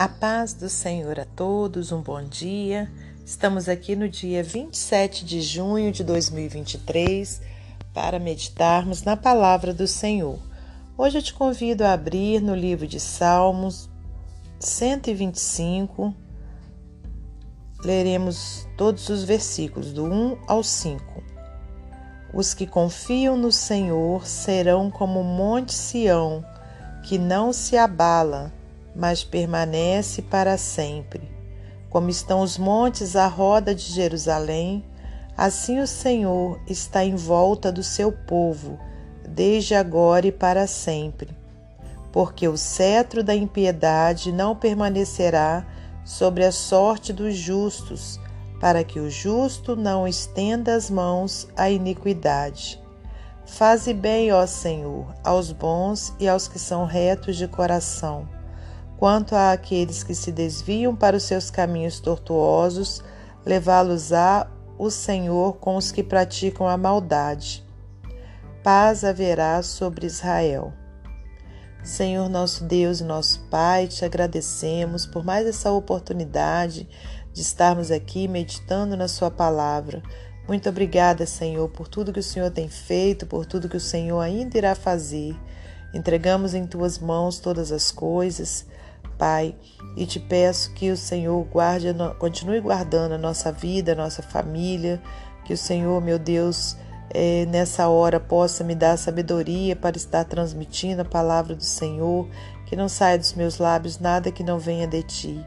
A paz do Senhor a todos, um bom dia. Estamos aqui no dia 27 de junho de 2023 para meditarmos na palavra do Senhor. Hoje eu te convido a abrir no livro de Salmos 125. Leremos todos os versículos, do 1 ao 5. Os que confiam no Senhor serão como o monte Sião, que não se abala mas permanece para sempre. Como estão os montes à roda de Jerusalém, assim o Senhor está em volta do seu povo, desde agora e para sempre. Porque o cetro da impiedade não permanecerá sobre a sorte dos justos, para que o justo não estenda as mãos à iniquidade. Faze bem, ó Senhor, aos bons e aos que são retos de coração Quanto àqueles que se desviam para os seus caminhos tortuosos, levá-los-á o Senhor com os que praticam a maldade. Paz haverá sobre Israel. Senhor nosso Deus e nosso Pai, te agradecemos por mais essa oportunidade de estarmos aqui meditando na Sua palavra. Muito obrigada, Senhor, por tudo que o Senhor tem feito, por tudo que o Senhor ainda irá fazer. Entregamos em tuas mãos todas as coisas. Pai, e te peço que o Senhor guarde, continue guardando a nossa vida, a nossa família, que o Senhor, meu Deus, é, nessa hora possa me dar sabedoria para estar transmitindo a palavra do Senhor, que não saia dos meus lábios nada que não venha de ti.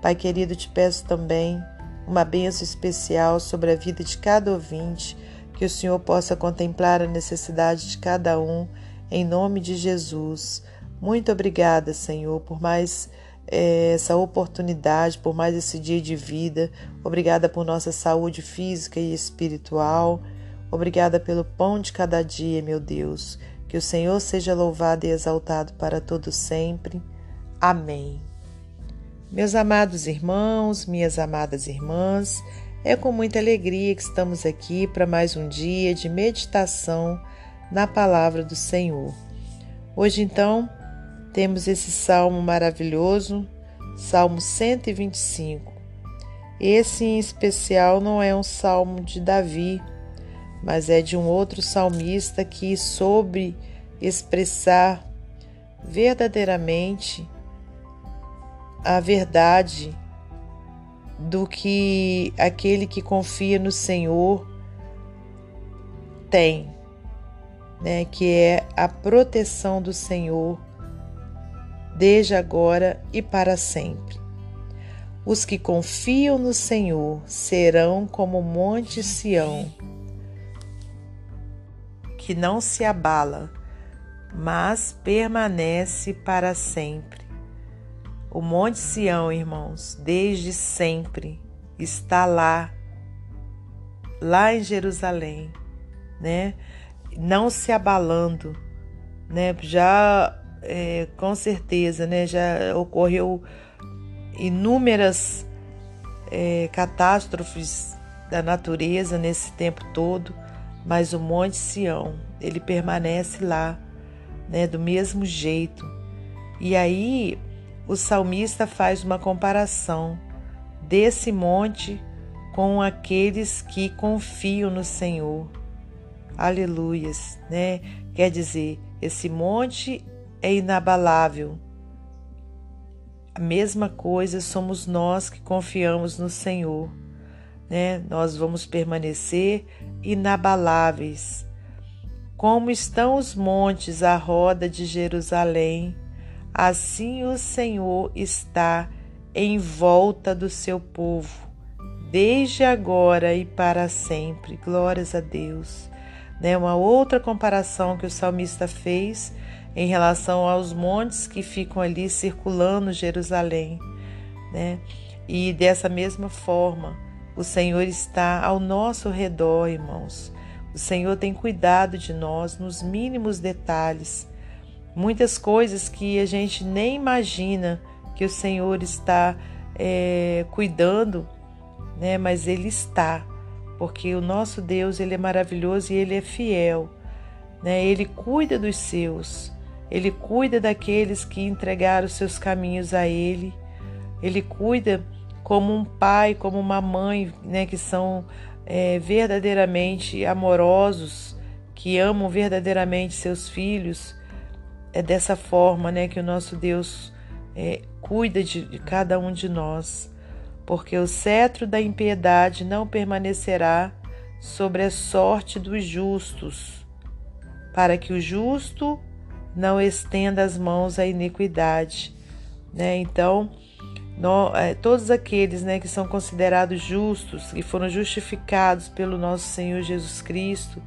Pai querido, te peço também uma bênção especial sobre a vida de cada ouvinte, que o Senhor possa contemplar a necessidade de cada um, em nome de Jesus. Muito obrigada, Senhor, por mais é, essa oportunidade, por mais esse dia de vida. Obrigada por nossa saúde física e espiritual. Obrigada pelo pão de cada dia, meu Deus. Que o Senhor seja louvado e exaltado para todo sempre. Amém. Meus amados irmãos, minhas amadas irmãs, é com muita alegria que estamos aqui para mais um dia de meditação na palavra do Senhor. Hoje, então, temos esse salmo maravilhoso, Salmo 125. Esse em especial não é um salmo de Davi, mas é de um outro salmista que soube expressar verdadeiramente a verdade do que aquele que confia no Senhor tem, né, que é a proteção do Senhor desde agora e para sempre. Os que confiam no Senhor serão como o monte Sião, que não se abala, mas permanece para sempre. O monte Sião, irmãos, desde sempre está lá, lá em Jerusalém, né? Não se abalando, né? Já é, com certeza, né, já ocorreu inúmeras é, catástrofes da natureza nesse tempo todo, mas o Monte Sião ele permanece lá, né, do mesmo jeito. E aí o salmista faz uma comparação desse monte com aqueles que confiam no Senhor. Aleluias, né? Quer dizer, esse monte é inabalável. A mesma coisa somos nós que confiamos no Senhor, né? Nós vamos permanecer inabaláveis. Como estão os montes à roda de Jerusalém, assim o Senhor está em volta do seu povo, desde agora e para sempre. Glórias a Deus. Né? Uma outra comparação que o salmista fez em relação aos montes que ficam ali circulando Jerusalém, né? E dessa mesma forma, o Senhor está ao nosso redor, irmãos. O Senhor tem cuidado de nós nos mínimos detalhes. Muitas coisas que a gente nem imagina que o Senhor está é, cuidando, né? Mas Ele está, porque o nosso Deus ele é maravilhoso e Ele é fiel, né? Ele cuida dos seus. Ele cuida daqueles que entregaram seus caminhos a Ele. Ele cuida como um pai, como uma mãe, né, que são é, verdadeiramente amorosos, que amam verdadeiramente seus filhos. É dessa forma, né, que o nosso Deus é, cuida de, de cada um de nós, porque o cetro da impiedade não permanecerá sobre a sorte dos justos, para que o justo não estenda as mãos à iniquidade. Né? Então, é, todos aqueles né, que são considerados justos, que foram justificados pelo nosso Senhor Jesus Cristo,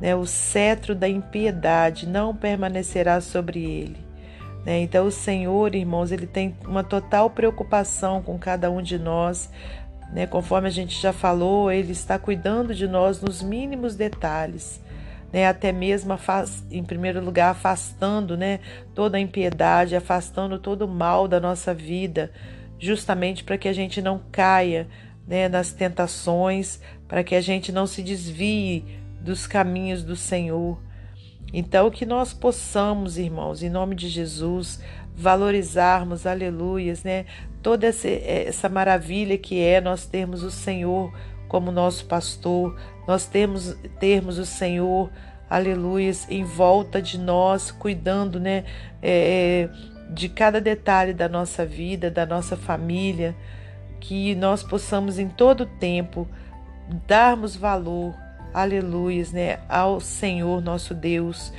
né, o cetro da impiedade não permanecerá sobre ele. Né? Então, o Senhor, irmãos, ele tem uma total preocupação com cada um de nós. Né? Conforme a gente já falou, ele está cuidando de nós nos mínimos detalhes. Né, até mesmo em primeiro lugar afastando né, toda a impiedade, afastando todo o mal da nossa vida, justamente para que a gente não caia né, nas tentações, para que a gente não se desvie dos caminhos do Senhor. Então, que nós possamos, irmãos, em nome de Jesus, valorizarmos, aleluias, né? Toda essa, essa maravilha que é nós termos o Senhor como nosso pastor, nós temos, termos o Senhor, aleluias, em volta de nós, cuidando, né? É, de cada detalhe da nossa vida, da nossa família, que nós possamos em todo tempo darmos valor aleluias, né, ao Senhor nosso Deus,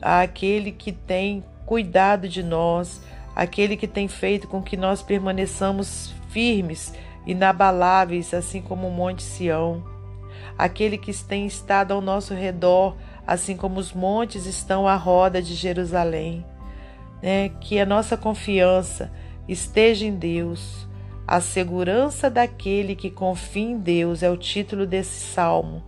àquele que tem cuidado de nós, aquele que tem feito com que nós permaneçamos firmes, inabaláveis, assim como o Monte Sião, aquele que tem estado ao nosso redor, assim como os montes estão à roda de Jerusalém. Né? Que a nossa confiança esteja em Deus. A segurança daquele que confia em Deus é o título desse salmo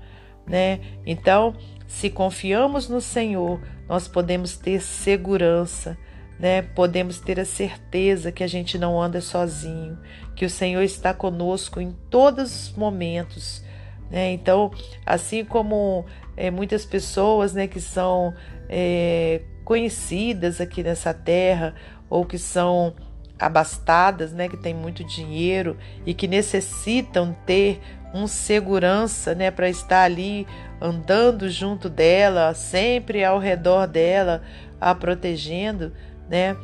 né? Então, se confiamos no Senhor, nós podemos ter segurança, né? Podemos ter a certeza que a gente não anda sozinho, que o Senhor está conosco em todos os momentos, né? Então, assim como é, muitas pessoas, né, que são é, conhecidas aqui nessa terra ou que são abastadas, né, que têm muito dinheiro e que necessitam ter um segurança, né, para estar ali andando junto dela, sempre ao redor dela, a protegendo, né?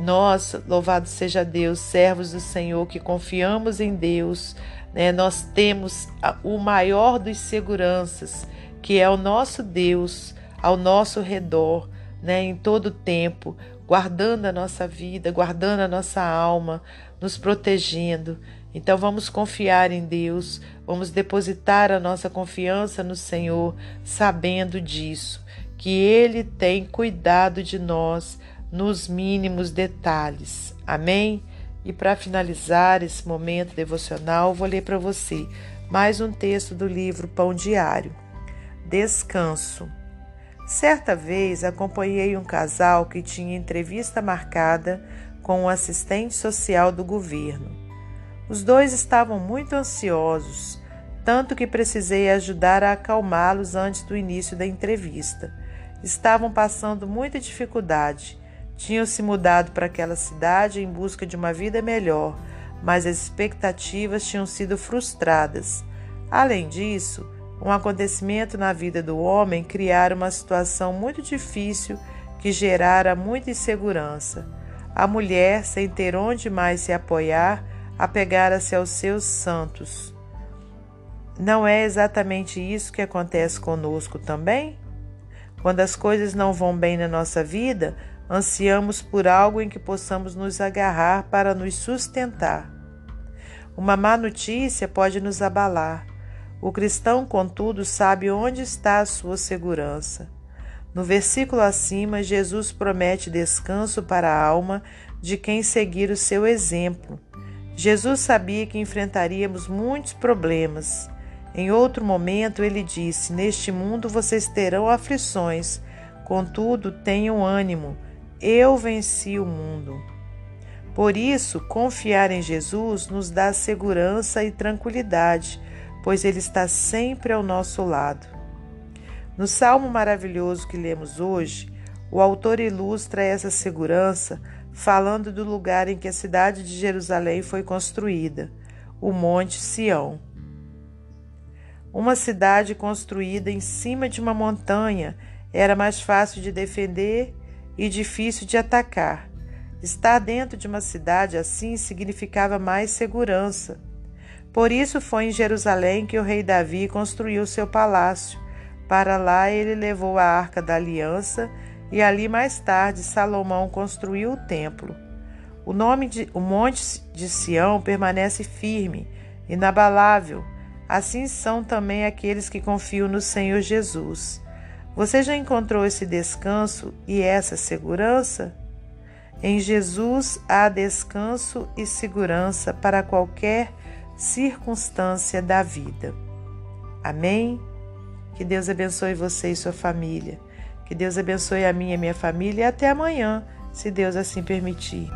Nós, louvado seja Deus, servos do Senhor que confiamos em Deus, né? Nós temos o maior dos seguranças, que é o nosso Deus ao nosso redor, né, em todo tempo, guardando a nossa vida, guardando a nossa alma, nos protegendo. Então vamos confiar em Deus, vamos depositar a nossa confiança no Senhor, sabendo disso, que Ele tem cuidado de nós nos mínimos detalhes. Amém? E para finalizar esse momento devocional, vou ler para você mais um texto do livro Pão Diário. Descanso. Certa vez acompanhei um casal que tinha entrevista marcada com o um assistente social do governo. Os dois estavam muito ansiosos, tanto que precisei ajudar a acalmá-los antes do início da entrevista. Estavam passando muita dificuldade. Tinham se mudado para aquela cidade em busca de uma vida melhor, mas as expectativas tinham sido frustradas. Além disso, um acontecimento na vida do homem criara uma situação muito difícil que gerara muita insegurança. A mulher, sem ter onde mais se apoiar, apegara-se aos seus santos. Não é exatamente isso que acontece conosco também? Quando as coisas não vão bem na nossa vida, ansiamos por algo em que possamos nos agarrar para nos sustentar. Uma má notícia pode nos abalar. O cristão, contudo, sabe onde está a sua segurança. No versículo acima, Jesus promete descanso para a alma de quem seguir o seu exemplo. Jesus sabia que enfrentaríamos muitos problemas. Em outro momento, ele disse: Neste mundo vocês terão aflições, contudo, tenham ânimo, eu venci o mundo. Por isso, confiar em Jesus nos dá segurança e tranquilidade, pois Ele está sempre ao nosso lado. No salmo maravilhoso que lemos hoje, O autor ilustra essa segurança falando do lugar em que a cidade de Jerusalém foi construída, o Monte Sião. Uma cidade construída em cima de uma montanha era mais fácil de defender e difícil de atacar. Estar dentro de uma cidade assim significava mais segurança. Por isso foi em Jerusalém que o rei Davi construiu seu palácio. Para lá ele levou a arca da aliança e ali mais tarde Salomão construiu o templo. O nome de o Monte de Sião permanece firme, inabalável. Assim são também aqueles que confiam no Senhor Jesus. Você já encontrou esse descanso e essa segurança? Em Jesus há descanso e segurança para qualquer circunstância da vida. Amém? Que Deus abençoe você e sua família. Que Deus abençoe a minha e a minha família e até amanhã, se Deus assim permitir.